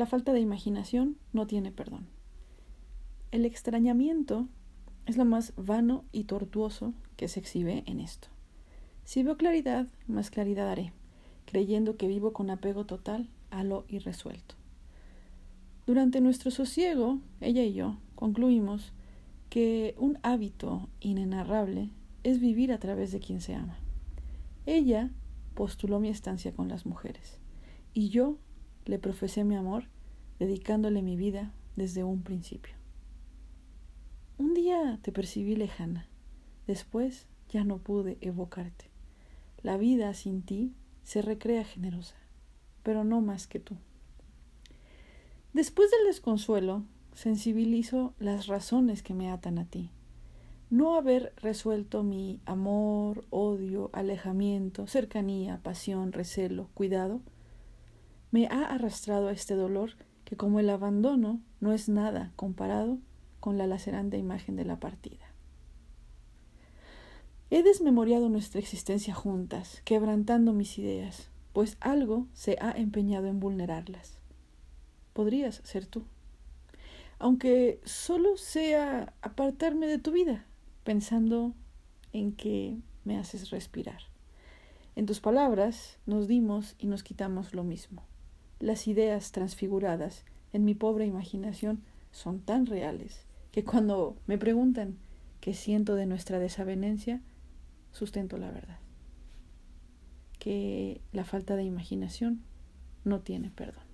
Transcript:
La falta de imaginación no tiene perdón. El extrañamiento es lo más vano y tortuoso que se exhibe en esto. Si veo claridad, más claridad haré, creyendo que vivo con apego total a lo irresuelto. Durante nuestro sosiego, ella y yo concluimos que un hábito inenarrable es vivir a través de quien se ama. Ella postuló mi estancia con las mujeres y yo le profesé mi amor dedicándole mi vida desde un principio. Un día te percibí lejana, después ya no pude evocarte. La vida sin ti se recrea generosa, pero no más que tú. Después del desconsuelo, sensibilizo las razones que me atan a ti. No haber resuelto mi amor, odio, alejamiento, cercanía, pasión, recelo, cuidado, me ha arrastrado a este dolor que como el abandono no es nada comparado con la lacerante imagen de la partida. He desmemoriado nuestra existencia juntas, quebrantando mis ideas, pues algo se ha empeñado en vulnerarlas podrías ser tú. Aunque solo sea apartarme de tu vida, pensando en que me haces respirar. En tus palabras nos dimos y nos quitamos lo mismo. Las ideas transfiguradas en mi pobre imaginación son tan reales que cuando me preguntan qué siento de nuestra desavenencia, sustento la verdad. Que la falta de imaginación no tiene perdón.